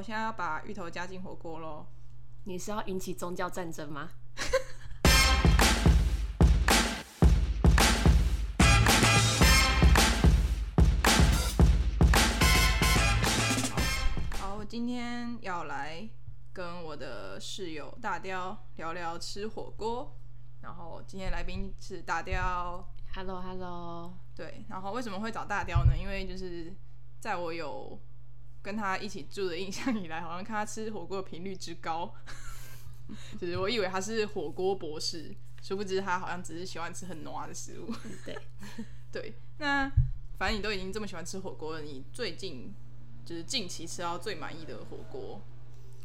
我现在要把芋头加进火锅喽。你是要引起宗教战争吗？好，我今天要来跟我的室友大雕聊聊吃火锅。然后今天来宾是大雕，Hello Hello，对。然后为什么会找大雕呢？因为就是在我有跟他一起住的印象以来，好像看他吃火锅的频率之高，就是我以为他是火锅博士，殊不知他好像只是喜欢吃很浓的食物。对，对，那反正你都已经这么喜欢吃火锅了，你最近就是近期吃到最满意的火锅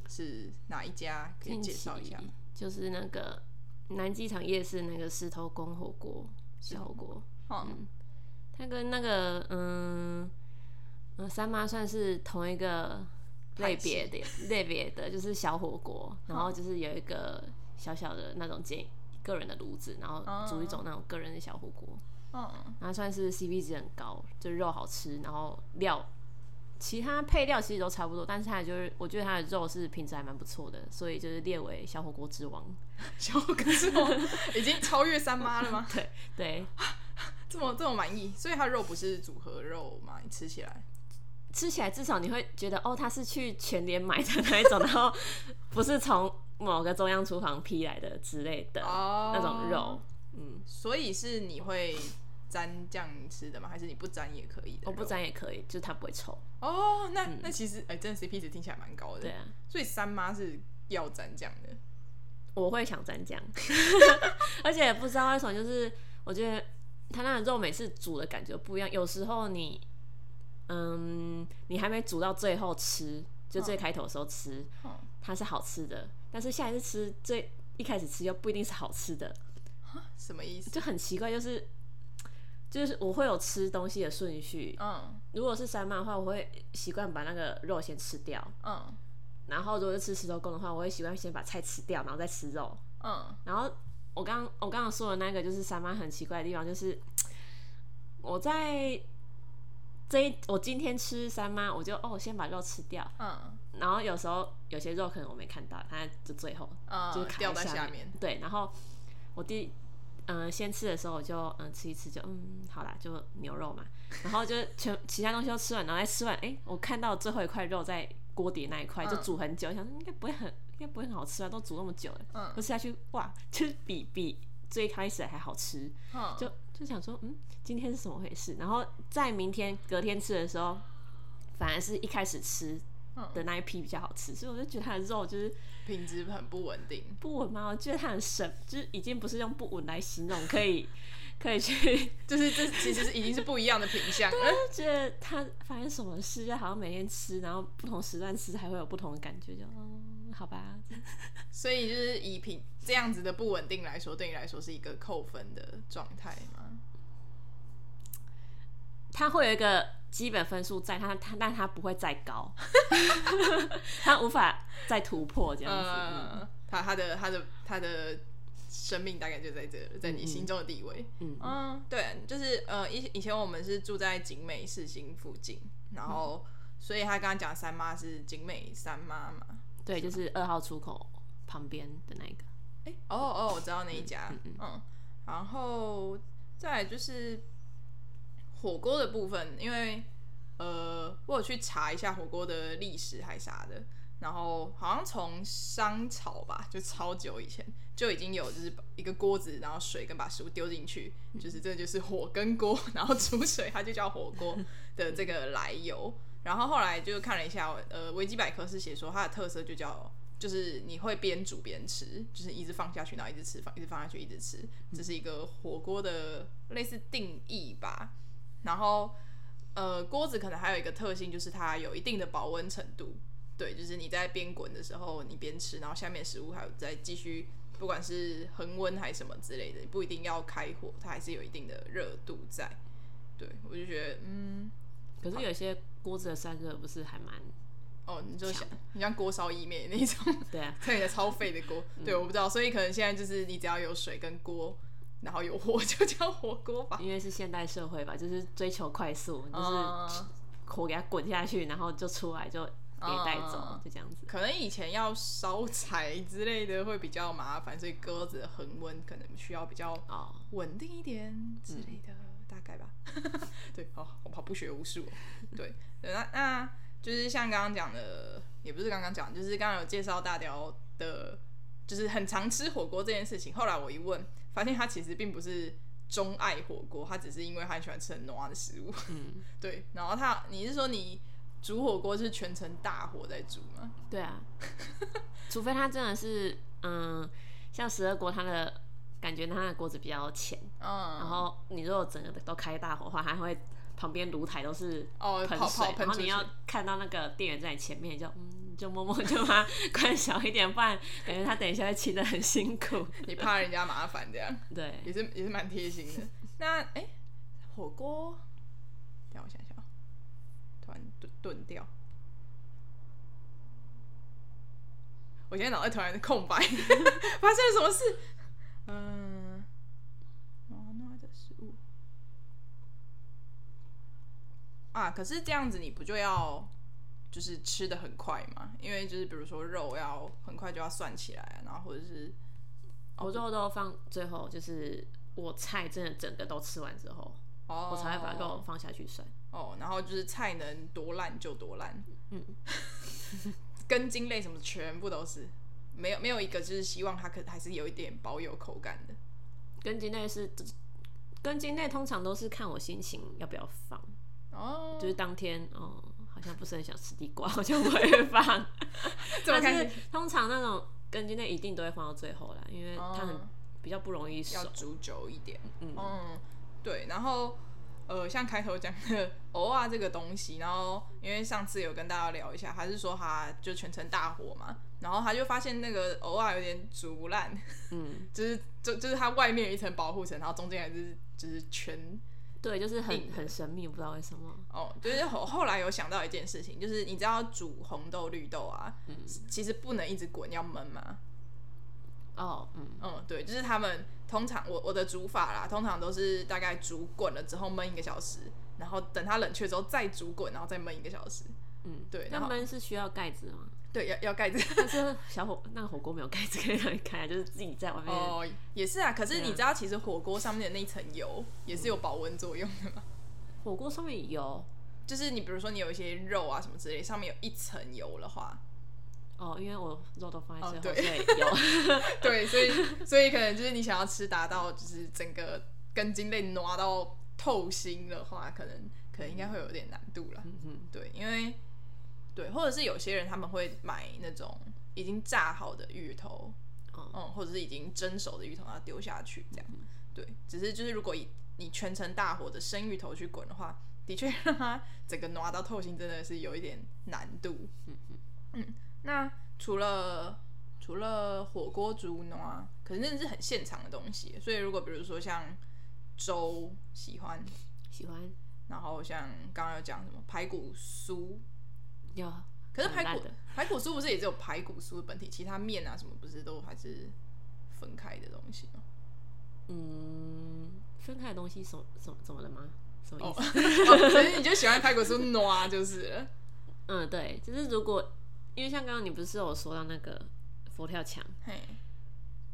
是哪一家？可以介绍一下。就是那个南机场夜市那个石头公火锅小火锅，嗯，他跟那个嗯嗯三妈算是同一个类别的类别的，就是小火锅，然后就是有一个小小的那种煎个人的炉子，然后煮一种那种个人的小火锅。嗯，然后算是 CP 值很高，就是肉好吃，然后料其他配料其实都差不多，但是它就是我觉得它的肉是品质还蛮不错的，所以就是列为小火锅之王。小火锅之王？已经超越三妈了吗？对 对，这么这么满意，所以它肉不是组合肉嘛？你吃起来，吃起来至少你会觉得哦，它是去全联买的那一种，然后不是从某个中央厨房批来的之类的、哦那种肉。嗯，所以是你会沾酱吃的吗？还是你不沾也可以的？我不。沾也可以，就是它不会臭。哦，那、那其实哎、真的 CP 值听起来蛮高的。对啊，所以三妈是要沾酱的。我会想蘸酱，而且不知道为什么，就是我觉得它那个肉每次煮的感觉不一样。有时候你，嗯，你还没煮到最后吃，就最开头的时候吃，嗯。它是好吃的，但是下一次吃最一开始吃又不一定是好吃的，什么意思？就很奇怪，就是就是我会有吃东西的顺序。嗯。如果是三妈的话，我会习惯把那个肉先吃掉，嗯。然后如果是吃石头公的话，我会习惯先把菜吃掉，然后再吃肉。嗯。然后我刚我刚刚说的那个就是三妈很奇怪的地方，就是我在这一我今天吃三妈，我就哦先把肉吃掉，嗯。然后有时候有些肉可能我没看到，它就最后就是嗯，掉在下下面。对，然后我第嗯、呃先吃的时候我就嗯、吃一吃就嗯好啦，就牛肉嘛，然后就全其他东西都吃完，然后再吃完，哎、我看到最后一块肉在锅底那一块就嗯煮很久，想说应该不会很应该不会很好吃啊，都煮那么久了。嗯。我吃下去，哇，就是比比最开始还好吃，嗯，就就想说，嗯，今天是怎么回事？然后在明天隔天吃的时候，反而是一开始吃嗯的那一批比较好吃，所以我就觉得它的肉就是品质很不稳定。不稳嘛，我觉得它很神，就是已经不是用不稳来形容，可以 可以去，就是这其实是已经是不一样的品相我。就觉得它发生什么事，就好像每天吃，然后不同时段吃还会有不同的感觉，就嗯，好吧，所以就是以平这样子的不稳定来说，对你来说是一个扣分的状态吗？他会有一个基本分数在他他但他不会再高，他无法再突破这样子。他他的他的他的生命大概就在这，在你心中的地位。嗯嗯，对，就是呃，以以前我们是住在景美市心附近，然后、所以他刚刚讲三妈是景美三妈嘛。对，就是二号出口旁边的那个。哎、哦哦，我知道那一家，嗯然后再来就是火锅的部分，因为呃，我有去查一下火锅的历史还啥的，然后好像从商朝吧，就超久以前就已经有，就是一个锅子，然后水跟把食物丢进去，就是这就是火跟锅，然后煮水，它就叫火锅的这个来由。然后后来就看了一下，呃，维基百科是写说它的特色就叫，就是你会边煮边吃，就是一直放下去，然后一直吃，放一直放下去，一直吃，这是一个火锅的类似定义吧。然后，呃，锅子可能还有一个特性，就是它有一定的保温程度。对，就是你在边滚的时候，你边吃，然后下面食物还有再继续，不管是恒温还是什么之类的，不一定要开火，它还是有一定的热度在。对我就觉得，嗯，可是有些锅子的散热不是还蛮哦，你就想，你像锅烧意面那种，对啊，对的超废的锅，对，我不知道，所以可能现在就是你只要有水跟锅，然后有火就叫火锅吧。因为是现代社会吧，就是追求快速，就是嗯。火给它滚下去，然后就出来就给带走，就这样子。可能以前要烧柴之类的会比较麻烦，所以鸽子的恒温可能需要比较稳定一点之类的，大概吧。对，好，我怕不学无术。对，那那就是像刚刚讲的，也不是刚刚讲，就是刚刚有介绍大雕的，就是很常吃火锅这件事情。后来我一问，发现他其实并不是。钟爱火锅，他只是因为他很喜欢吃很浓的食物。嗯，对。然后他，你是说你煮火锅是全程大火在煮吗？对啊，除非他真的是，嗯，像十二国，他的感觉他的锅子比较浅。嗯。然后你如果整个都开大火的话，还会旁边炉台都是喷水，然后你要看到那个店员在你前面，就嗯，就默默就把它关小一点，不然感觉他等一下会清的很辛苦。你怕人家麻烦这样？对，也是也是蛮贴心的。那哎，火锅，让我想想，突然顿顿掉，我现在脑袋突然空白，发生了什么事？嗯，那的食物啊，可是这样子你不就要就是吃的很快嘛？因为就是比如说肉要很快就要算起来，然后或者是我肉都放最后就是。我菜真的整个都吃完之后，我才会把肉放下去算。哦，然后就是菜能多烂就多烂，嗯，根茎类什么全部都是，没有没有一个就是希望它可还是有一点保有口感的。根茎类是根茎类通常都是看我心情要不要放，哦，就是当天哦好像不是很想吃地瓜，我就不会放。但是通常那种根茎类一定都会放到最后啦，因为它很。比较不容易要煮久一点，嗯，对，然后呃，像开头讲的偶尔这个东西，然后因为上次有跟大家聊一下，还是说他就全程大火嘛，然后他就发现那个偶尔有点煮不烂，嗯，就是就就是它外面有一层保护层，然后中间还是就是全，对，就是很很神秘，不知道为什么。哦，就是后后来有想到一件事情，就是你知道煮红豆绿豆啊，嗯，其实不能一直滚，要焖吗？哦，嗯嗯，对，就是他们通常我我的煮法啦，通常都是大概煮滚了之后焖一个小时，然后等它冷却之后再煮滚，然后再焖一个小时。嗯，对。那焖是需要盖子吗？对，要要盖子。但是小火那个火锅没有盖子可以让你开，就是自己在外面。哦，也是啊。可是你知道，其实火锅上面的那一层油也是有保温作用的吗？火锅上面油，就是你比如说你有一些肉啊什么之类，上面有一层油的话。哦，因为我肉都放在最后，对，有，对，所以所以可能就是你想要吃达到就是整个根茎类挪到透心的话，可能可能应该会有点难度了。嗯嗯，对，因为对，或者是有些人他们会买那种已经炸好的芋头，嗯，或者是已经蒸熟的芋头，要丢下去这样。对，只是就是如果以你全程大火的生芋头去滚的话，的确让它整个拿到透心真的是有一点难度。嗯嗯嗯。那除了除了火锅煮暖，可是那是很现场的东西，所以如果比如说像粥，喜欢喜欢，然后像刚刚有讲什么排骨酥，有，可是排骨排骨酥不是也只有排骨酥的本体，其他面啊什么不是都还是分开的东西吗？嗯，分开的东西什什怎么了吗？什么意思？所以你就喜欢排骨酥暖就是了。嗯，对，就是如果。因为像刚刚你不是有说到那个佛跳墙，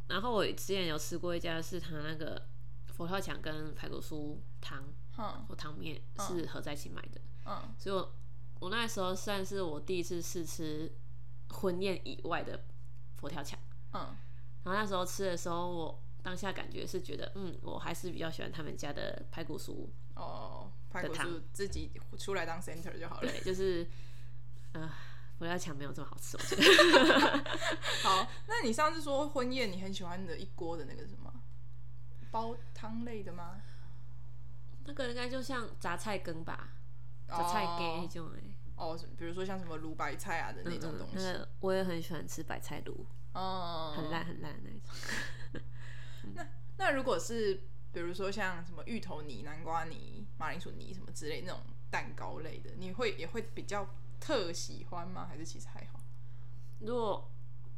然后我之前有吃过一家是他那个佛跳墙跟排骨酥汤或汤面是合在一起买的，嗯，所以我我那时候算是我第一次试吃婚宴以外的佛跳墙，嗯，然后那时候吃的时候，我当下感觉是觉得，嗯，我还是比较喜欢他们家的排骨酥哦，排骨酥自己出来当 center 就好了，对，就是，呃。佛跳墙没有这么好吃，我觉得。好，那你上次说婚宴你很喜欢的一锅的那个什么煲汤类的吗？那个应该就像杂菜羹吧，杂菜羹那种哎。哦，比如说像什么卤白菜啊的那种东西。那我也很喜欢吃白菜卤，哦，很烂很烂的那种。那那如果是比如说像什么芋头泥、南瓜泥、马铃薯泥什么之类那种蛋糕类的，你会也会比较。特喜欢吗？还是其实还好？如果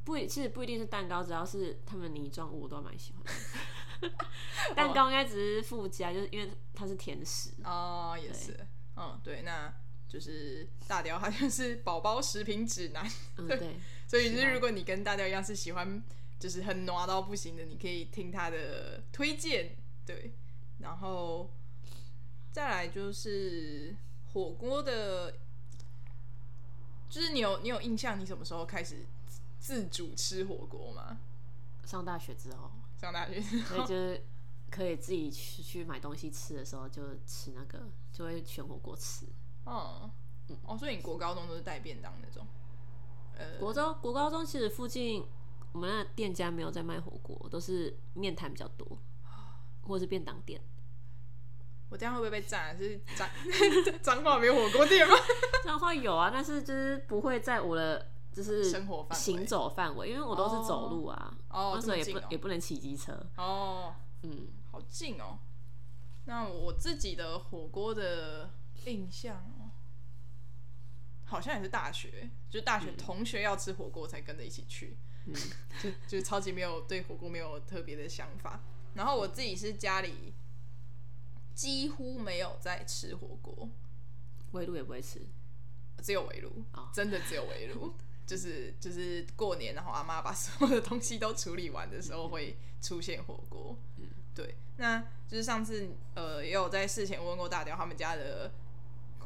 不，其实不一定是蛋糕，只要是他们泥状物，我都蛮喜欢。蛋糕应该只是附加，就是因为它是甜食哦，也是，嗯，对，那就是大雕，他就是宝宝食品指南。嗯，对，所以就是如果你跟大雕一样是喜欢就是很挪到不行的，你可以听他的推荐。对，然后再来就是火锅的，就是你有你有印象，你什么时候开始自主吃火锅吗？上大学之后，上大学所以就是可以自己去去买东西吃的时候，就吃那个，就会选火锅吃。哦，哦，所以你国高中都是带便当那种？呃，国中国高中其实附近我们那店家没有在卖火锅，都是面摊比较多，或者是便当店。我这样会不会被占？是彰彰化没有火锅店吗？彰化有啊，但是就是不会在我的就是生活范围行走范围，因为我都是走路啊，哦那时候也不也不能骑机车。哦，嗯，好近哦。那我自己的火锅的印象哦，好像也是大学，就是大学同学要吃火锅才跟着一起去，嗯 就就是超级没有对火锅没有特别的想法。然后我自己是家里几乎没有在吃火锅，围炉也不会吃。只有围炉哦真的只有围炉。就是就是过年，然后阿妈把所有的东西都处理完的时候，会出现火锅。嗯对，那就是上次呃也有在事前问过大雕，他们家的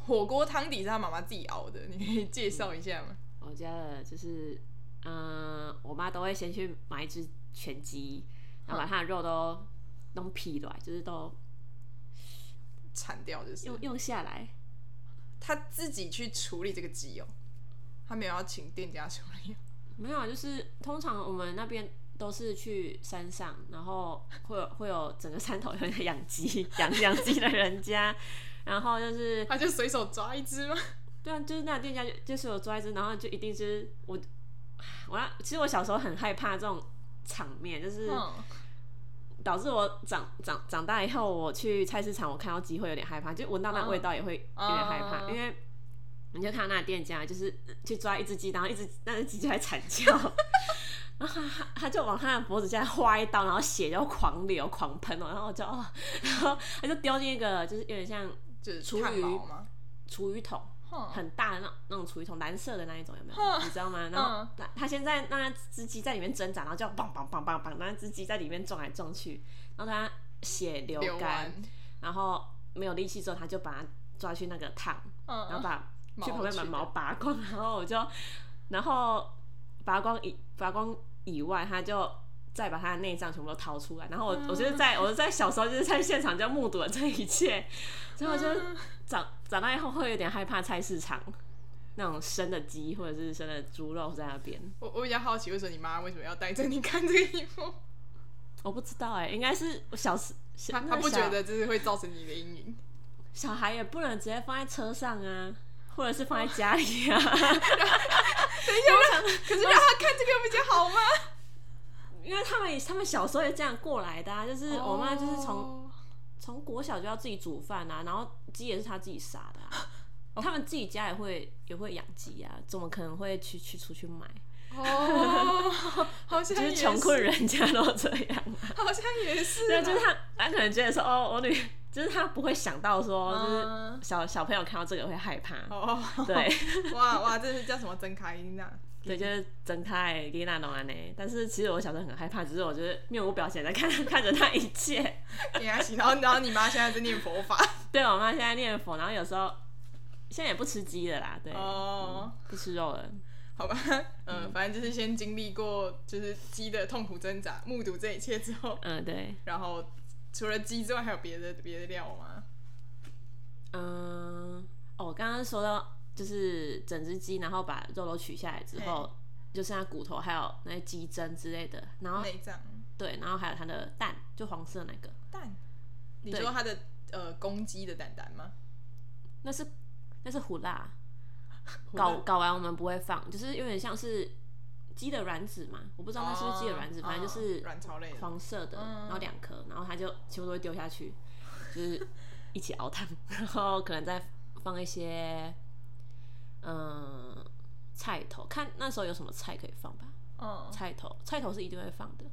火锅汤底是他妈妈自己熬的，你可以介绍一下吗？我家的就是，嗯、我妈都会先去买一只全鸡，然后把它的肉都弄劈来，就是都铲掉就是用用下来。他自己去处理这个鸡哦，他没有要请店家处理。没有啊，就是通常我们那边都是去山上，然后会有 会有整个山头有人养鸡、养养鸡的人家，然后就是他就随手抓一只吗？对啊，就是那店家就就是有抓一只，然后就一定是我我要其实我小时候很害怕这种场面，就是嗯，导致我长长长大以后，我去菜市场，我看到鸡会有点害怕，就闻到那味道也会有点害怕，嗯。因为你就看到那店家就是去抓一只鸡，然后一只那只鸡就在惨叫，然后他他就往他的脖子下划一刀，然后血就狂流狂喷哦，然后我就哦，然后他就丢进一个就是有点像就是厨余？厨余桶。很大的那种那种厨余桶，蓝色的那一种有没有？你知道吗？然后他他现在那只鸡在里面挣扎，然后就梆梆梆梆梆，那只鸡在里面撞来撞去，然后它血流流干完，，然后没有力气之后，他就把它抓去那个烫，然后嗯，把去旁边把毛拔光，然后我就然后拔光一拔光以外，他就。再把他的内脏全部都掏出来，然后我我就是在我在小时候就是在现场就目睹了这一切，所以我就长长大以后会有点害怕菜市场那种生的鸡或者是生的猪肉在那边。我我比较好奇，为什么你妈为什么要带着你看这个衣服？我不知道哎、应该是我小时他他不觉得这是会造成你的阴影？小孩也不能直接放在车上啊，或者是放在家里啊，可是让他看这个比较好吗？因为他们他们小时候也这样过来的啊，就是我妈就是从哦从国小就要自己煮饭啊，然后鸡也是他自己杀的啊。他们自己家也会也会养鸡啊，怎么可能会去去出去买？哦，好像 就是也穷困人家都这样啊。好像也是对，啊，就是他，他可能觉得说，哦，我女，就是他不会想到说，就是嗯小小朋友看到这个会害怕。哦，对，哇哇，这是叫什么真开音啊？对，就是睁开丽娜懂安呢。但是其实我小时候很害怕，只是我就是面无表情的看看着他一切。给他洗，然后然后你妈现在在念佛法对我妈现在念佛，然后有时候现在也不吃鸡的啦，对，哦，不吃肉了。好吧，嗯，反正就是先经历过就是鸡的痛苦挣扎，目睹这一切之后，嗯，对，然后除了鸡之外，还有别的别的料吗？嗯，哦，我刚刚说到就是整只鸡，然后把肉都取下来之后，就剩下骨头，还有那些鸡胗之类的，然后内脏、对，然后还有它的蛋，就黄色那个，蛋，你对。说它的呃公鸡的蛋蛋吗？那是那是胡辣 搞搞完我们不会放，就是有点像是鸡的卵子嘛，我不知道那是不是鸡的卵子，哦反正就是哦卵巢类的。黄色的，嗯。然后两颗，然后它就全部都会丢下去，就是一起熬汤，然后可能再放一些嗯菜头，看那时候有什么菜可以放吧，嗯。菜头菜头是一定会放的，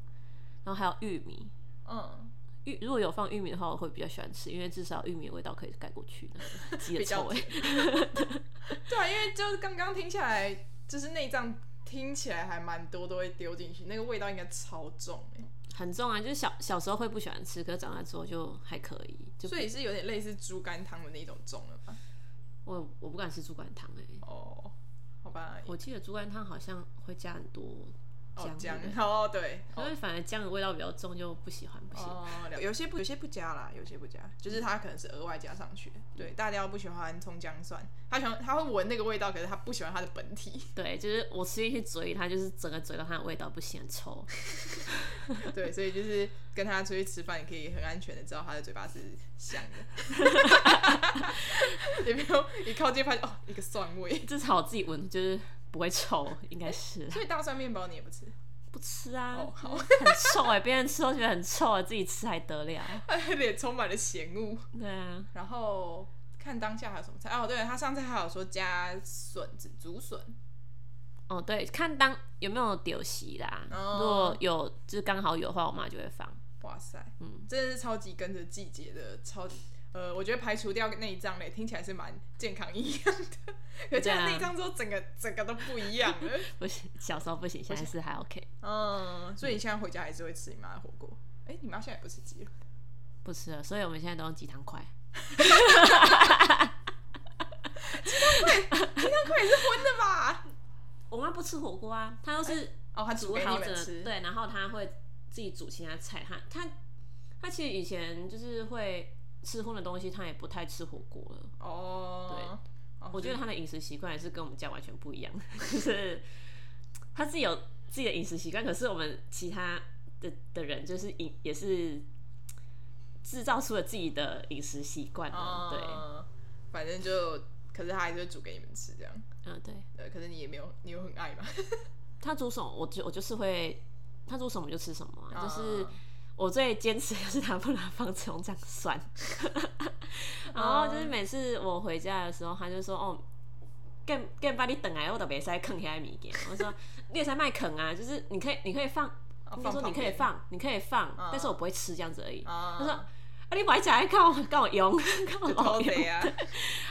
然后还有玉米，嗯，玉如果有放玉米的话，我会比较喜欢吃，因为至少玉米的味道可以盖过去那个 鸡的臭味。对啊，因为就是刚刚听起来，就是内脏听起来还蛮多都会丢进去，那个味道应该超重哎、很重啊，就是小小时候会不喜欢吃，可是长大之后就还可以。就所以是有点类似猪肝汤的那种重了吧？我我不敢吃猪肝汤哎、哦，好吧，我记得猪肝汤好像会加很多姜，哦姜哦对，因为反而姜的味道比较重，就不喜欢不喜欢。哦，有些不有些不加啦，有些不加，就是它可能是额外加上去的。对，大家不喜欢葱姜蒜，他喜欢他会闻那个味道，可是他不喜欢它的本体。对，就是我吃进去嘴里，它就是整个嘴到它的味道不行，很臭。对，所以就是跟他出去吃饭，你可以很安全的知道他的嘴巴是香的，也没有一靠近发现哦一个蒜味。至少我自己闻就是不会臭，应该是。所以大蒜面包你也不吃，不吃啊，哦好。很臭哎、别人吃都觉得很臭啊，自己吃还得了？脸充满了嫌恶。对啊，然后看当下还有什么菜？哦，对他上次还有说加笋子竹笋，哦对，看当有没有丢席啦，哦。如果有就是刚好有的话，我妈就会放。哇塞，嗯，真的是超级跟着季节的，超级呃，我觉得排除掉内脏类，听起来是蛮健康一样的，可加了内脏之后，整个整个都不一样了。不行，小时候不行，现在是还 OK。嗯，所以你现在回家还是会吃你妈的火锅？哎、你妈现在也不吃鸡了？不吃了，所以我们现在都用鸡汤块。鸡汤块鸡汤块也是荤的吧？我妈不吃火锅啊，她都是哦，她煮好吃。对，然后她会自己煮其他菜。她她她其实以前就是会吃荤的东西，他也不太吃火锅了。哦，对，我觉得他的饮食习惯也是跟我们家完全不一样，就是他自己有自己的饮食习惯，可是我们其他的的人就是饮也是制造出了自己的饮食习惯了。对，嗯，反正就，可是他还是会煮给你们吃这样。嗯，对。对，可是你也没有，你有很爱吗？他煮什么，我就我就是会，他煮什么就吃什么就是我最坚持的是他不能放葱姜蒜。然后就是每次我回家的时候，他就说：“哦，更更把你等来，我都别塞啃起来物件。”我说：“你也塞卖啃啊，就是你可以你可以放，他说你可以放，你可以放，但是我不会吃这样子而已。”啊他说：“啊，你不爱吃，还告我告我用，告我偷老用。啊！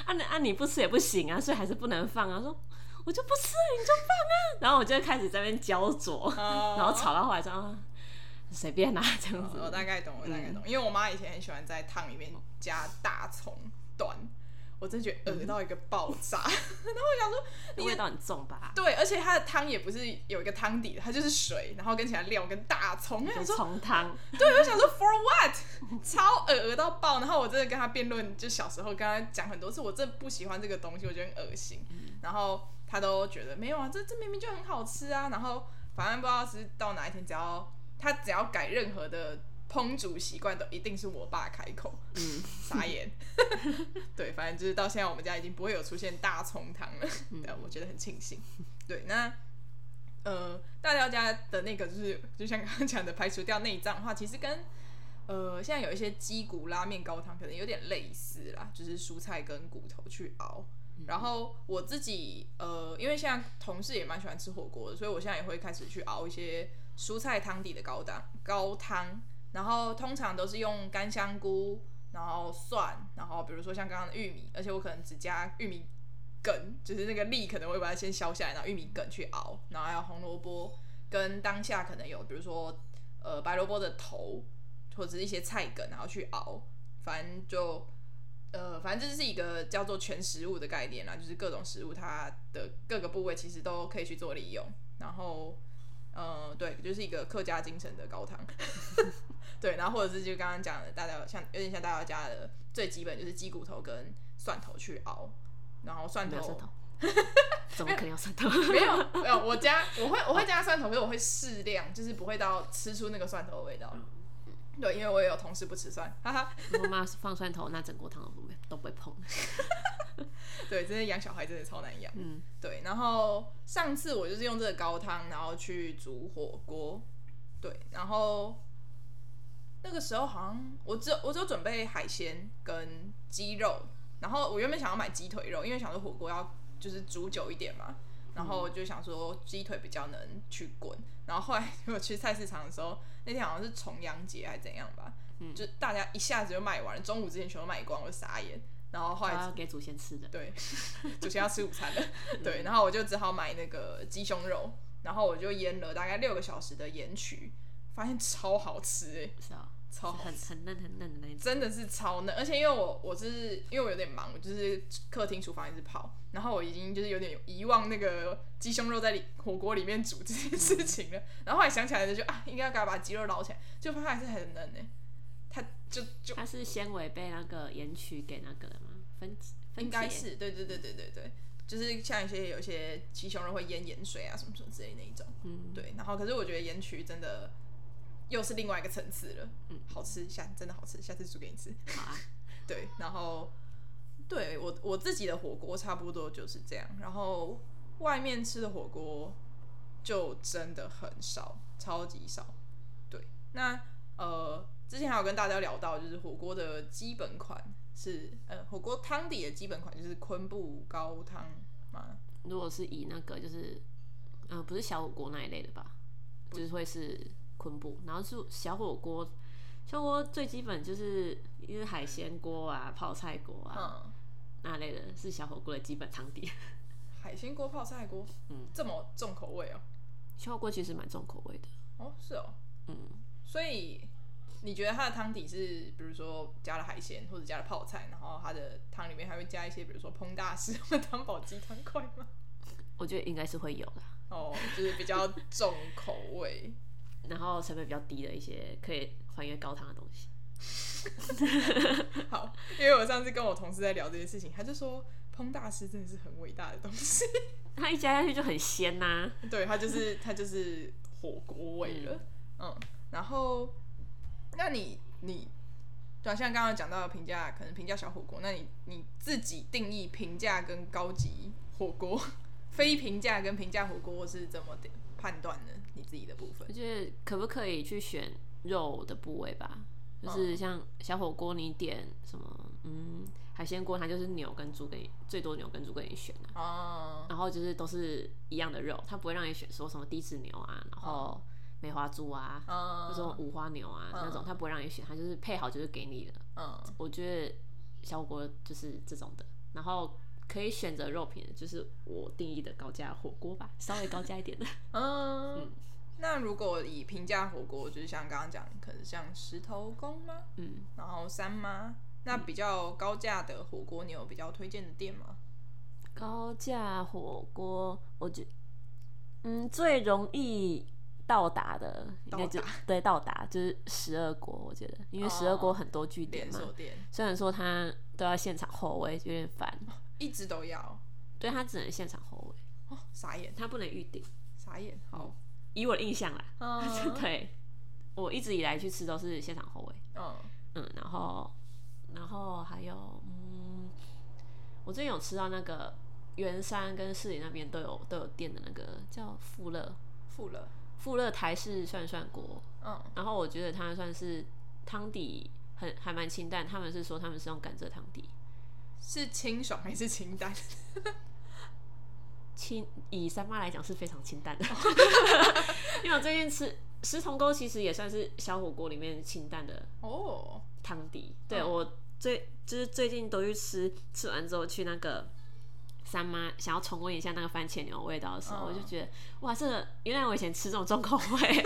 啊你啊你不吃也不行啊，所以还是不能放啊。”说。我就不吃，你就放啊！然后我就开始在那边焦灼，哦然后吵到后来说啊随便啦、这样子。我大概懂，我大概懂，因为我妈以前很喜欢在汤里面加大葱段，我真的觉得恶到一个爆炸。然后我想说，那味道很重吧？对，而且它的汤也不是有一个汤底的，它就是水，然后跟其他料跟大葱。我想就说，葱汤，对，我想说 for what，超恶恶到爆。然后我真的跟他辩论，就小时候跟他讲很多次，我真的不喜欢这个东西，我觉得很恶心。然后他都觉得没有啊，这这明明就很好吃啊。然后反正不知道是到哪一天，只要他只要改任何的烹煮习惯，都一定是我爸开口。嗯，傻眼。对，反正就是到现在我们家已经不会有出现大葱汤了，嗯 对，我觉得很庆幸。对，那呃，大家家的那个就是，就像刚刚讲的，排除掉内脏的话，其实跟呃现在有一些鸡骨拉面高汤可能有点类似啦，就是蔬菜跟骨头去熬。然后我自己呃，因为现在同事也蛮喜欢吃火锅的，所以我现在也会开始去熬一些蔬菜汤底的高汤高汤。然后通常都是用干香菇，然后蒜，然后比如说像刚刚的玉米，而且我可能只加玉米梗，就是那个粒可能会把它先削下来，然后玉米梗去熬，然后还有红萝卜，跟当下可能有比如说呃白萝卜的头或者是一些菜梗，然后去熬，反正就呃反正这是一个叫做全食物的概念啦，就是各种食物它的各个部位其实都可以去做利用，然后。呃，对，就是一个客家精神的高汤，对，然后或者是就刚刚讲的，大家像有点像大家家的最基本就是鸡骨头跟蒜头去熬，然后蒜头蒜头，怎么可能有蒜头？没有没有，我加我会我会加蒜头，可是我会适量，就是不会到吃出那个蒜头的味道。对，因为我也有同事不吃蒜，哈哈。我妈放蒜头，那整锅汤都不会都不会碰。对，真的养小孩真的超难养。嗯，对，然后上次我就是用这个高汤，然后去煮火锅。对，然后那个时候好像我只有我只有准备海鲜跟鸡肉，然后我原本想要买鸡腿肉，因为想说火锅要就是煮久一点嘛。然后就想说鸡腿比较能去滚。然后后来 我去菜市场的时候，那天好像是重阳节还是怎样吧，就大家一下子就卖完了，中午之前全都卖光，我傻眼。然后后来要给祖先吃的，对，祖先要吃午餐的，对，然后我就只好买那个鸡胸肉，然后我就腌了大概六个小时的盐曲，发现超好吃哎，是啊，超好很很嫩很嫩的那种，真的是超嫩，而且因为我我是因为我有点忙，我就是客厅厨房一直跑，然后我已经就是有点遗忘那个鸡胸肉在里火锅里面煮 这件事情了，然后后来想起来就啊，应该要给它把鸡肉捞起来，就发现还是很嫩哎。它就就它是纤维被那个盐曲给那个了吗？分应该是对对对对对对，就是像一些有一些鸡胸肉会腌盐水啊什么什么之类那一种，嗯，对。然后可是我觉得盐曲真的又是另外一个层次了，嗯，好吃下真的好吃，下次煮给你吃。好啊。对，然后对我我自己的火锅差不多就是这样，然后外面吃的火锅就真的很少，超级少。对，那呃。之前还有跟大家聊到，就是火锅的基本款是，呃，火锅汤底的基本款就是昆布高汤嘛。如果是以那个就是，呃，不是小火锅那一类的吧，就是会是昆布。然后是小火锅，小火锅最基本就是因为海鲜锅啊、泡菜锅啊那类的，是小火锅的基本汤底。海鲜锅、泡菜锅，嗯，这么重口味哦。小火锅其实蛮重口味的。哦，是哦，嗯，所以。你觉得它的汤底是，比如说加了海鲜或者加了泡菜，然后它的汤里面还会加一些，比如说烹大师或汤宝鸡汤块吗？我觉得应该是会有的。哦，就是比较重口味，然后成本比较低的一些可以还原高汤的东西。好，因为我上次跟我同事在聊这件事情，他就说烹大师真的是很伟大的东西，他一加下去就很鲜呐。对，他就是他就是火锅味了。嗯，然后。那你你对啊，像刚刚讲到的评价，可能评价小火锅，那你你自己定义评价跟高级火锅，非评价跟评价火锅是怎么的判断呢？你自己的部分，我觉得可不可以去选肉的部位吧？就是像小火锅，你点什么？嗯，海鲜锅它就是牛跟猪给你，最多牛跟猪给你选的哦。然后就是都是一样的肉，它不会让你选说什么低脂牛啊，然后。梅花猪啊，那种五花牛啊，那种它不会让你选，它就是配好就是给你的。嗯，我觉得小火锅就是这种的，然后可以选择肉品，就是我定义的高价火锅吧，稍微高价一点的。嗯，那如果以平价火锅，就是像刚刚讲，可能像石头公吗？嗯，然后三妈，那比较高价的火锅，你有比较推荐的店吗？高价火锅，我觉，嗯，最容易。到达的应该就对到达 就是十二锅，我觉得，因为十二锅很多据点嘛。虽然说它都要现场后位，有点烦。一直都要。对他只能现场后位。哦，傻眼，他不能预定。傻眼。好，以我的印象啦。嗯。对，我一直以来去吃都是现场后位。嗯。嗯，然后，然后还有，嗯，我最近有吃到那个圆山跟市里那边都有都有店的那个叫富乐。富乐。富乐台式涮涮锅，嗯，然后我觉得它算是汤底很还蛮清淡，他们是说他们是用甘蔗汤底，是清爽还是清淡？清以三妈来讲是非常清淡的，因为我最近吃石头沟其实也算是小火锅里面清淡的哦汤底，对我最就是最近都去吃，吃完之后去那个。三妈想要重温一下那个番茄牛味道的时候，我就觉得哇，这个原来我以前吃这种重口味。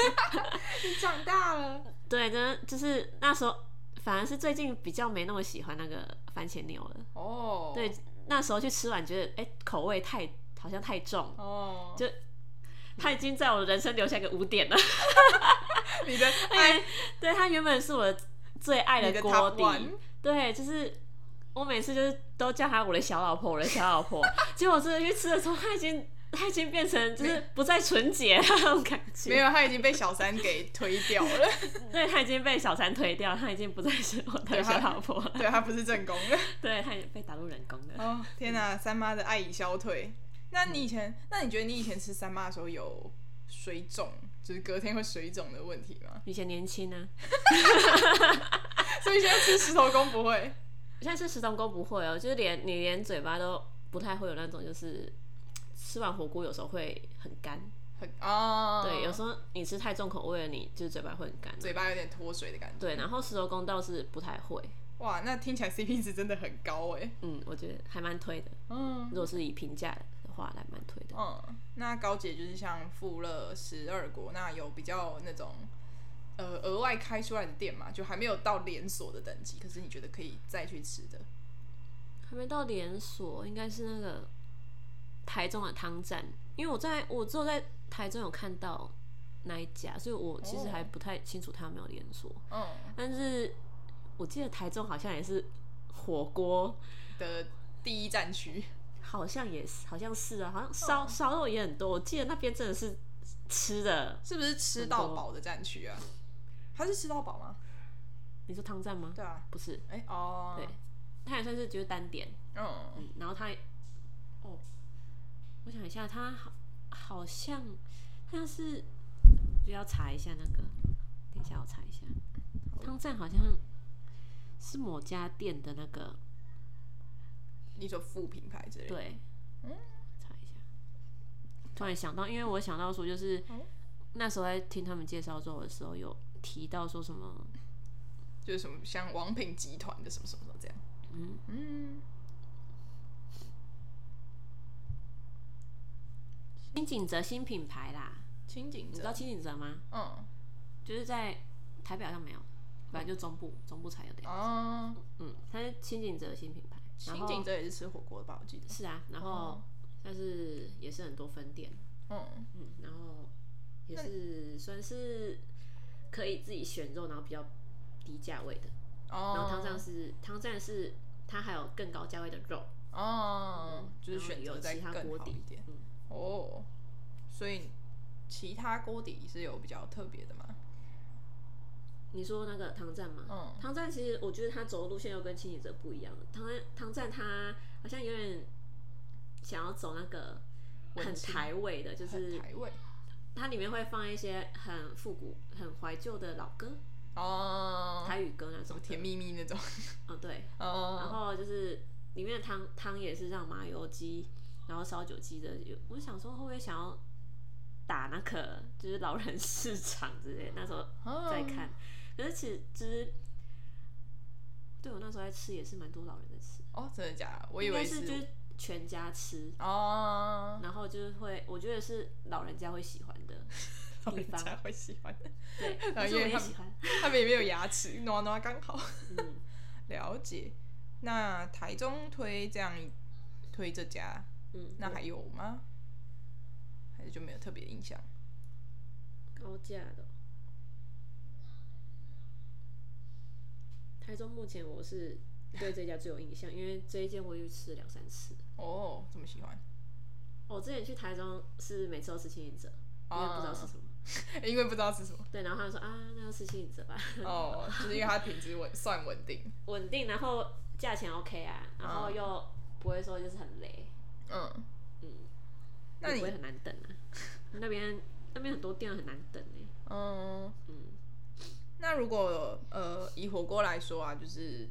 你长大了。对，真的就是那时候，反而是最近比较没那么喜欢那个番茄牛了。哦。对，那时候去吃完觉得，哎，口味太好像太重。哦。就他已经在我的人生留下个污点了。你的 爱，对他原本是我最爱的锅底。对，就是。我每次就是都叫他我的小老婆，我的小老婆。结果真的去吃的时候，他已经他已经变成就是不再纯洁那种感觉。没有，他已经被小三给推掉了。对，他已经被小三推掉，他已经不再是我的小老婆了。对他不是正宫的。对，他已经被打入人工的。哦，天哪！三妈的爱已消退。那你以前，那你觉得你以前吃三妈的时候有水肿，就是隔天会水肿的问题吗？以前年轻呢。所以现在吃石头公不会。现在吃石头公不会哦，就是连你连嘴巴都不太会有那种，就是吃吃完火锅有时候会很干，很哦，对，有时候你吃太重口味了，你就是嘴巴会很干。嘴巴有点脱水的感觉。对，然后石头公倒是不太会。哇，那听起来 CP 值真的很高哎。嗯，我觉得还蛮推的。嗯，如果是以评价的话，还蛮推的。嗯，那高姐就是像富乐十二国，那有比较那种呃额外开出来的店嘛，就还没有到连锁的等级，可是你觉得可以再去吃的？还没到连锁，应该是那个台中的汤站，因为我在我只有在台中有看到那一家，所以我其实还不太清楚它有没有连锁。嗯，但是。我记得台中好像也是火锅的第一战区，好像也是，好像是啊，好像烧烧肉也很多。我记得那边真的是吃的，是不是吃到饱的战区啊？它是吃到饱吗？你说汤站吗？对啊，不是，哎哦，对，它也算是就是单点，嗯嗯，然后它，哦，我想一下，他好好像好像是就要查一下那个，等一下我查一下，汤站好像。是某家店的那个，你说副品牌之类的？对，嗯，查一下。突然想到，因为我想到说，就是那时候在听他们介绍做的时候，有提到说什么，就是什么像王品集团的什么什么什么这样。嗯嗯。清景泽新品牌啦，清景泽，你知道清景泽吗？嗯，就是在台北好像没有。反正就中部，中部才有的哦。嗯，它是清景泽新品牌，清景泽也是吃火锅的吧？我记得是啊。然后，但是也是很多分店。嗯嗯，然后也是算是可以自己选肉，然后比较低价位的。哦。然后汤站是汤站是它还有更高价位的肉。哦。就是选择在更好一点。嗯。哦。所以其他锅底是有比较特别的吗？你说那个唐站吗？嗯，唐站其实我觉得他走的路线又跟清洗者不一样。唐唐站他好像有点想要走那个很台味的，就是台味。它里面会放一些很复古、很怀旧的老歌哦，台语歌那种，甜蜜蜜那种。哦，对。哦。然后就是里面的汤汤也是让麻油鸡，然后烧酒鸡的。有我想说会不会想要打那个就是老人市场之类？那时候在看。可是其实，对我那时候在吃也是蛮多老人在吃哦，真的假的？我以为是就是全家吃哦，然后就是会，我觉得是老人家会喜欢的 地方，会喜欢的，对，而且我也喜欢，他们也没有牙齿，挪挪刚好。嗯，了解。那台中推这样推这家，嗯，那还有吗？还是就没有特别印象？高价的。台中目前我是对这家最有印象，因为这一间我又吃了两三次。哦，这么喜欢？我之前去台中是每次都吃清影者，因为不知道吃什么。因为不知道吃什么。对，然后他就说啊，那要吃清影者吧。哦，就是因为它品质稳，算稳定。稳定，然后价钱 OK 啊，然后又不会说就是很雷。嗯嗯，那你不会很难等啊？那边那边很多店很难等哎。嗯嗯。那如果呃以火锅来说啊，就是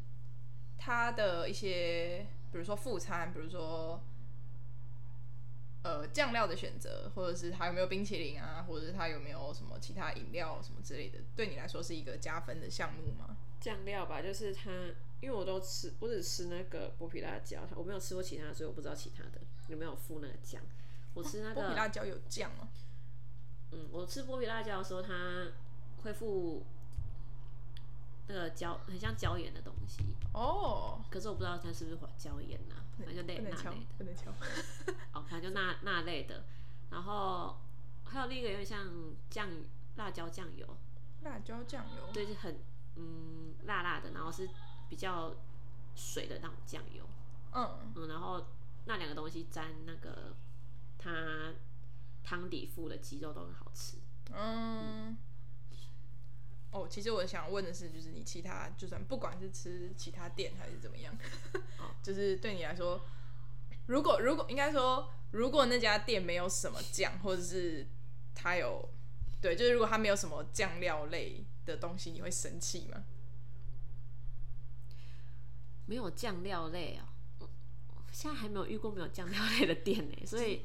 它的一些，比如说副餐，比如说呃酱料的选择，或者是它有没有冰淇淋啊，或者是它有没有什么其他饮料什么之类的，对你来说是一个加分的项目吗？酱料吧，就是它，因为我都吃，我只吃那个剥皮辣椒，我没有吃过其他，所以我不知道其他的有没有附那个酱。我吃那个辣椒有酱吗？嗯，我吃波皮辣椒的时候，它会附。那个椒很像椒盐的东西哦，可是我不知道它是不是椒盐呐，反正类那类的，不能敲，哦，反正就那那类的。然后还有另一个有点像酱辣椒酱油，辣椒酱油，对，是很嗯辣辣的，然后是比较水的那种酱油，嗯嗯，然后那两个东西沾那个它汤底附的鸡肉都很好吃，嗯。哦，其实我想问的是，就是你其他就算不管是吃其他店还是怎么样，就是对你来说，如果如果应该说，如果那家店没有什么酱，或者是它有对，就是如果它没有什么酱料类的东西，你会生气吗？没有酱料类啊，现在还没有遇过没有酱料类的店呢，所以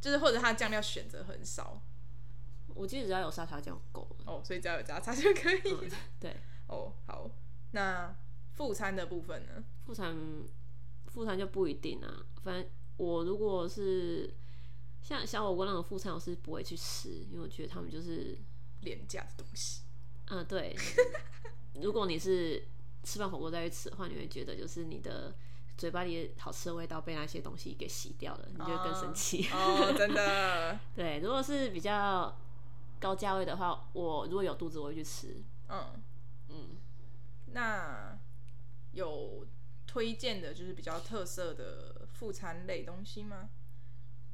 就是或者它酱料选择很少我记得只要有沙茶酱够了。哦，所以只要有加茶就可以。嗯，对，哦，好，那副餐的部分呢？副餐副餐就不一定啊。反正我如果是像小火锅那种副餐，我是不会去吃，因为我觉得他们就是，廉价的东西。嗯，对。如果你是吃完火锅再去吃的话，你会觉得就是你的嘴巴里好吃的味道被那些东西给洗掉了，你就会更生气。哦，真的，对，如果是比较高价位的话，我如果有肚子，我会去吃。嗯，嗯，那有推荐的就是比较特色的副餐类东西吗？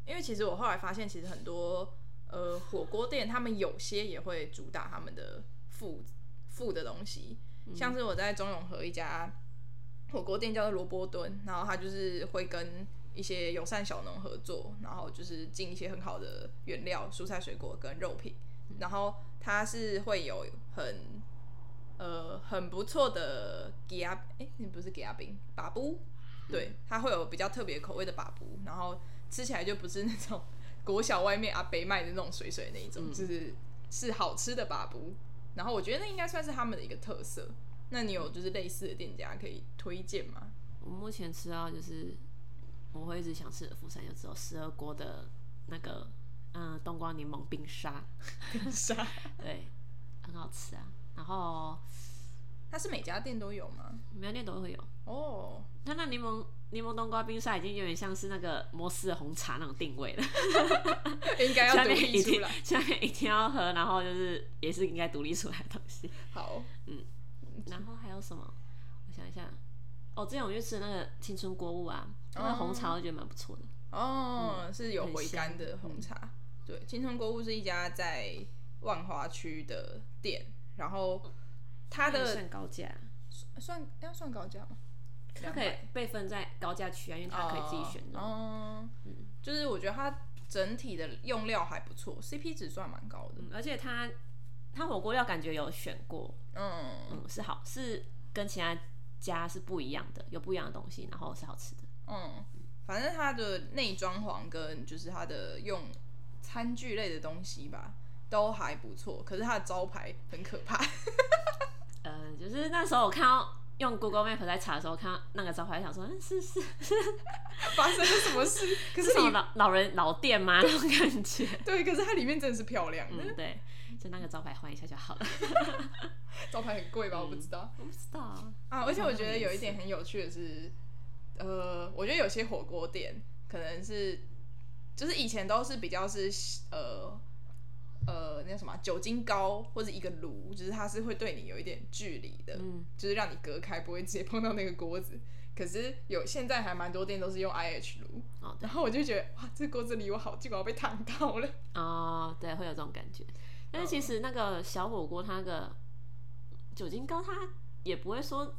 因为其实我后来发现，其实很多呃火锅店，他们有些也会主打他们的副副的东西，像是我在中永和一家火锅店叫做萝卜墩，然后它就是会跟一些友善小农合作，然后就是进一些很好的原料、蔬菜、水果跟肉品，然后它是会有很呃很不错的给鸭，哎，那不是给鸭饼，把布，对，它会有比较特别口味的把布，然后吃起来就不是那种 国小外面阿北卖的那种水水那一种，就是是好吃的把布。然后我觉得那应该算是他们的一个特色。那你有就是类似的店家可以推荐吗？我目前吃到就是我会一直想吃的釜山，就只有十二锅的那个嗯冬瓜柠檬冰沙，冰沙，对，很好吃啊。然后它是每家店都有吗？每家店都会有。哦，它那柠檬柠檬冬瓜冰沙已经有点像是那个摩斯的红茶那种定位了，应该要下独立出来。下面一定要喝，然后就是也是应该独立出来的东西。好，然后还有什么？我想一下，哦，之前我去吃那个青春锅物啊，那个红茶我觉得蛮不错的。哦，是有回甘的红茶。对，青春锅物是一家在万华区的店，然后它的算高价，算要算高价吗？它可以被分在高价区啊，因为它可以自己选的。哦，就是我觉得它整体的用料还不错，CP 值算蛮高的。嗯，而且它它火锅料感觉有选过，嗯，嗯，是好，是跟其他家是不一样的，有不一样的东西，然后是好吃的。嗯，反正它的内装潢跟就是它的用餐具类的东西吧，都还不错。可是它的招牌很可怕，呃，就是那时候我看到用 Google Map 在查的时候，看到那个招牌，想说，嗯，是是 发生了什么事？可是是什么老老人老店吗？那种感觉。对，可是它里面真的是漂亮的，嗯，对，就那个招牌换一下就好了。招牌很贵吧？我不知道我不知道啊，啊。而且我觉得有一点很有趣的是，呃，我觉得有些火锅店可能是就是以前都是比较是呃。呃，那叫什么酒精膏或者一个炉，就是它是会对你有一点距离的，嗯就是让你隔开，不会直接碰到那个锅子。可是有现在还蛮多店都是用 IH 炉，哦然后我就觉得哇，这锅子离我好近，我要被烫到了。哦，对，会有这种感觉。但是其实那个小火锅，它那个酒精高，它也不会说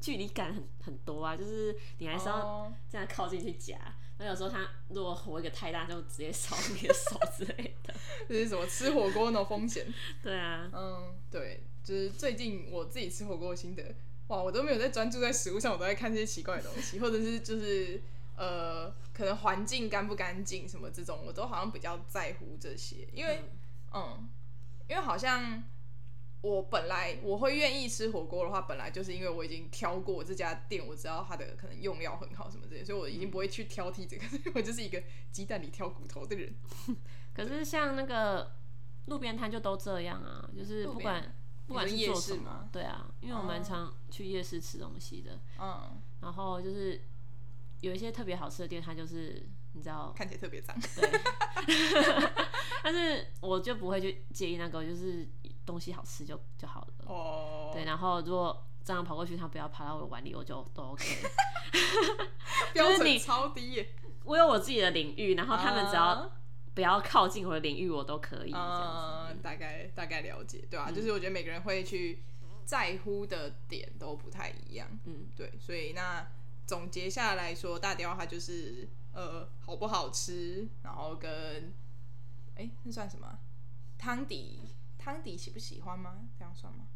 距离感很很多啊，就是你还是要哦这样靠近去夹。那有时候它如果火一个太大，就直接烧你的手之类的。这是什么吃火锅那种风险？对啊，嗯，对，就是最近我自己吃火锅的心得，哇，我都没有在专注在食物上，我都在看这些奇怪的东西，或者是就是呃，可能环境干不干净什么这种，我都好像比较在乎这些，因为嗯，因为好像我本来我会愿意吃火锅的话，本来就是因为我已经挑过这家店，我知道它的可能用料很好什么之类，所以我已经不会去挑剔这个，所 以我就是一个鸡蛋里挑骨头的人。可是像那个路边摊就都这样啊，就是不管不管是夜是做什市吗？么，对啊，因为我蛮常去夜市吃东西的，嗯，然后就是有一些特别好吃的店，它就是你知道，看起来特别脏。对，但是我就不会去介意那个，就是东西好吃就就好了。哦，对，然后如果这样跑过去，它不要爬到我碗里，我就都 OK。标 准就是你超低耶。我有我自己的领域，然后他们只要啊不要靠近我的领域，我都可以。嗯，大概大概了解，对啊，就是我觉得每个人会去在乎的点都不太一样，嗯，对，所以那总结下来说，大雕它就是呃好不好吃，然后跟哎那算什么啊汤底汤底喜不喜欢吗？这样算吗？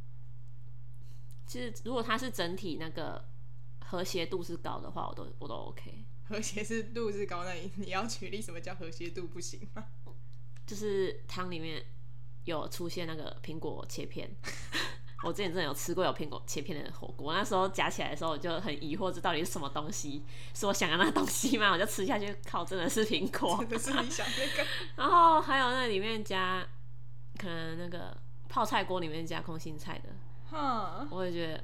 其实如果它是整体那个和谐度是高的话，我都我都 OK。和谐是度是高，那你你要举例什么叫和谐度不行吗？就是汤里面有出现那个苹果切片，我之前真的有吃过有苹果切片的火锅，那时候夹起来的时候我就很疑惑，这到底是什么东西？是我想要那东西吗？我就吃下去，靠，真的是苹果。真的是你想那个？然后还有那里面加可能那个泡菜锅里面加空心菜的，哼，我也觉得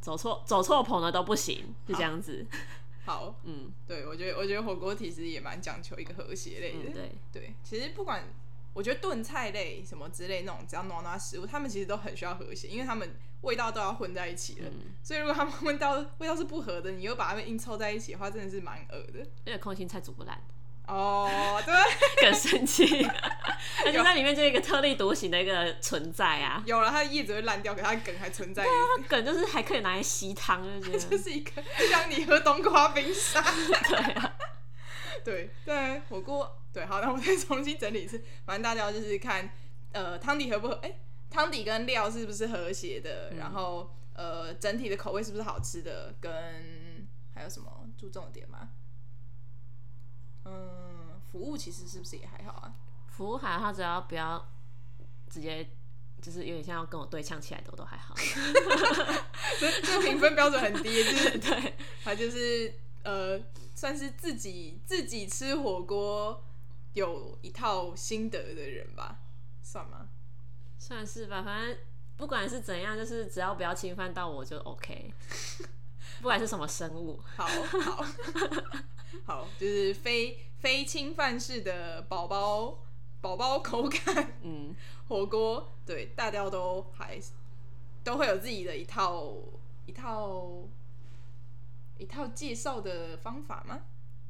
走错走错棚的都不行，就这样子。好，嗯，对我觉得我觉得火锅其实也蛮讲求一个和谐类的。嗯对，对，其实不管我觉得炖菜类什么之类那种，只要暖暖食物，他们其实都很需要和谐，因为他们味道都要混在一起了。嗯所以如果他们味道味道是不合的，你又把它们硬凑在一起的话，真的是蛮恶的。因为空心菜煮不烂，哦，对，更生气。而且在里面就一个特立独行的一个存在啊，有了它的叶子会烂掉，可它的梗还存在，它梗就是还可以拿来吸汤，就 是一个让你喝冬瓜冰沙。对啊，对，对，火锅，对，好，那我再 重新整理一次。反正大家就是看，呃，汤底合不合，哎、汤底跟料是不是和谐的，然后呃，整体的口味是不是好吃的，跟还有什么注重的点吗？嗯，服务其实是不是也还好啊？服务还好，他只要不要直接就是有点像要跟我对呛起来的，我都还好。这这个评分标准很低，就是 对，他就是呃，算是自己自己吃火锅有一套心得的人吧，算吗？算是吧，反正不管是怎样，就是只要不要侵犯到我就 OK。不管是什么生物，好好 好，就是非非侵犯式的宝宝宝宝口感嗯，火锅，对，大家都还都会有自己的一套一套一套介绍的方法吗？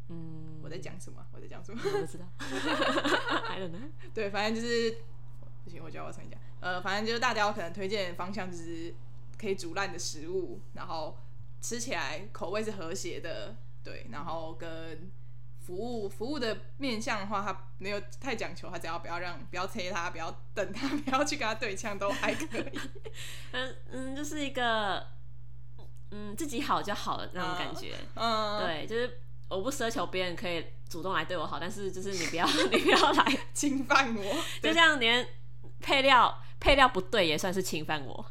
嗯，我在讲什么？我在讲什么？我不知道，I don't know。对，反正就是不行，我觉得我要重新讲。呃，反正就是大家可能推荐方向就是可以煮烂的食物，然后吃起来口味是和谐的，对，然后跟服务服务的面向的话，他没有太讲求，他只要不要让不要催他，不要等他，不要去跟他对呛，都还可以。嗯嗯，就是一个嗯自己好就好了那种感觉。嗯，，对，就是我不奢求别人可以主动来对我好，但是就是你不要 你不要来，侵犯我，就像连配料配料不对也算是侵犯我。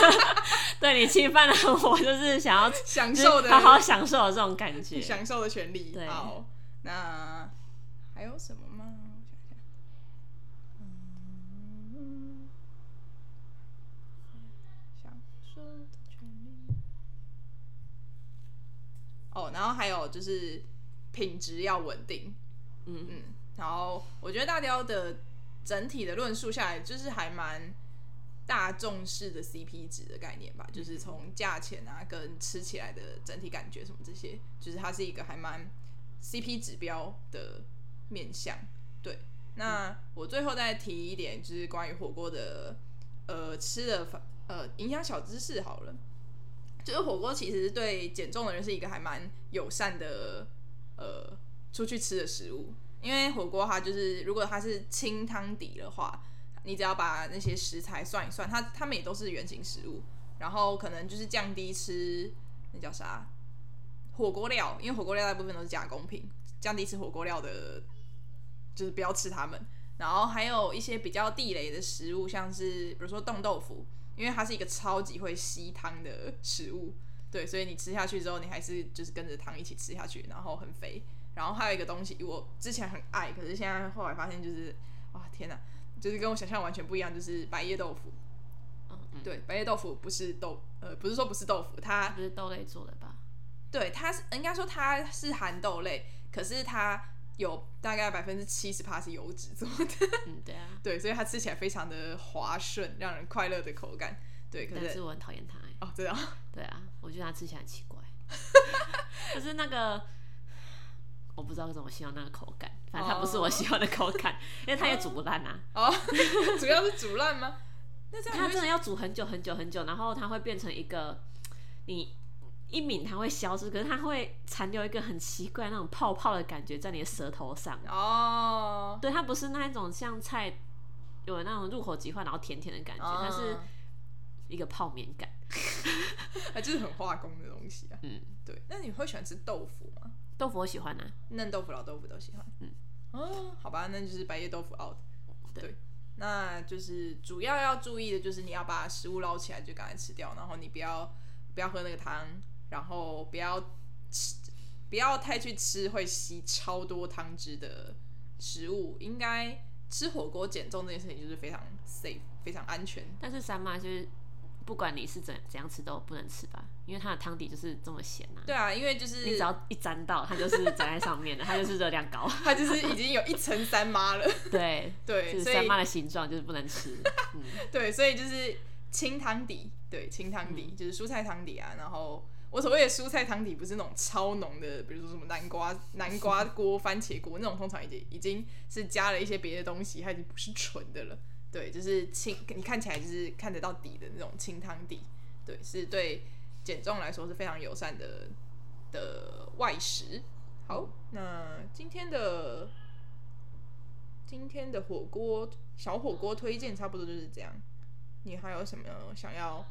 对你侵犯了我，就是想要享受的好好享受的这种感觉。享受的权利。对好，那还有什么吗？我想想，嗯，享受的权利。哦，然后还有就是品质要稳定，嗯嗯，然后我觉得大雕的整体的论述下来，就是还蛮大众式的 CP 值的概念吧，就是从价钱啊跟吃起来的整体感觉什么这些，就是它是一个还蛮 CP 指标的面向。对，那我最后再提一点，就是关于火锅的呃吃的呃营养小知识好了。就是火锅其实对减重的人是一个还蛮友善的呃出去吃的食物，因为火锅它就是如果它是清汤底的话，你只要把那些食材算一算，它它们也都是原型食物，然后可能就是降低吃那叫啥？火锅料，因为火锅料大部分都是加工品，降低吃火锅料的，就是不要吃它们。然后还有一些比较地雷的食物，像是比如说冻豆腐，因为它是一个超级会吸汤的食物，对，所以你吃下去之后，你还是就是跟着汤一起吃下去，然后很肥。然后还有一个东西，我之前很爱，可是现在后来发现就是，哇天哪，就是跟我想象完全不一样，就是白叶豆腐。嗯嗯，对，白叶豆腐不是豆，呃，不是说不是豆腐，它不是豆类做的吧？对它是应该说它是含豆类，可是它有大概百分之七十八是油脂做的，嗯，对啊。对，所以它吃起来非常的滑顺，让人快乐的口感。对，可是我很讨厌它、欸。哦，这样，对啊，我觉得它吃起来很奇怪，就是那个我不知道怎么形容那个口感，反正它不是我喜欢的口感，因为它也煮不烂啊。哦，主要是煮烂吗？那这样它真的要煮很久很久很久，然后它会变成一个你一抿它会消失，可是它会残留一个很奇怪那种泡泡的感觉在你的舌头上。哦，对，它不是那一种像菜有那种入口即化然后甜甜的感觉，它是嗯一个泡面感。啊，就是很化工的东西啊。嗯，对。那你会喜欢吃豆腐吗？豆腐我喜欢啊，嫩豆腐、老豆腐都喜欢。嗯，哦，好吧，那就是白叶豆腐 out。对对，那就是主要要注意的就是你要把食物捞起来就赶快吃掉，然后你不要不要喝那个汤，然后不要吃不要太去吃会吸超多汤汁的食物。应该吃火锅减重这件事情就是非常 safe、非常安全。但是三妈就是不管你是怎怎样吃都不能吃吧，因为它的汤底就是这么咸啊。对啊，因为就是你只要一沾到，它就是粘在上面的，它就是热量高。它就是已经有一层三妈了。对对，所以就是三妈的形状就是不能吃。嗯，对，所以就是清汤底，对，清汤底、就是蔬菜汤底啊。然后我所谓的蔬菜汤底，不是那种超浓的，比如说什么南瓜南瓜锅、番茄锅那种，通常已经已经是加了一些别的东西，它已经不是纯的了。对，就是清，你看起来就是看得到底的那种清汤底，对，是对减重来说是非常友善的的外食。好，那今天的今天的火锅小火锅推荐差不多就是这样。你还有什么想要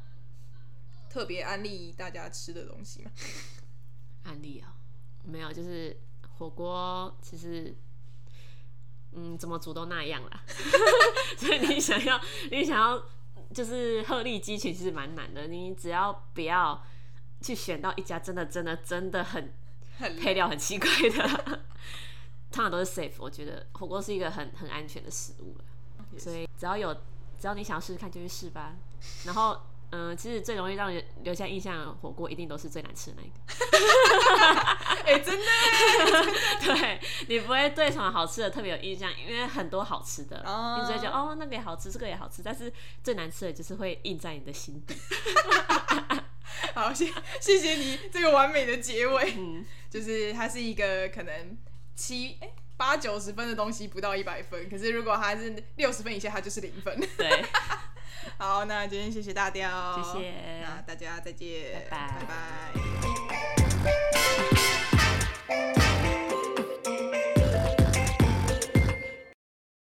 特别安利大家吃的东西吗？安利啊、没有，就是火锅其实。嗯，怎么煮都那样啦，所以你想要，你想要就是鹤立鸡群，其实蛮难的。你只要不要去选到一家真的、真的、真的很很配料很奇怪的，通常都是 safe。我觉得火锅是一个很很安全的食物了，所以只要有只要你想要试试看就去试吧。然后，嗯、其实最容易让人留下印象的火锅，一定都是最难吃的那一个。哎、真的 对你不会对什么好吃的特别有印象，因为很多好吃的，哦你只会觉得哦那个也好吃，这个也好吃，但是最难吃的就是会印在你的心底。好，谢谢谢你这个完美的结尾，嗯，就是它是一个可能七哎八九十分的东西，不到一百分。可是如果它是六十分以下，它就是零分。对，好，那今天谢谢大雕，谢谢。那大家再见，拜拜。拜拜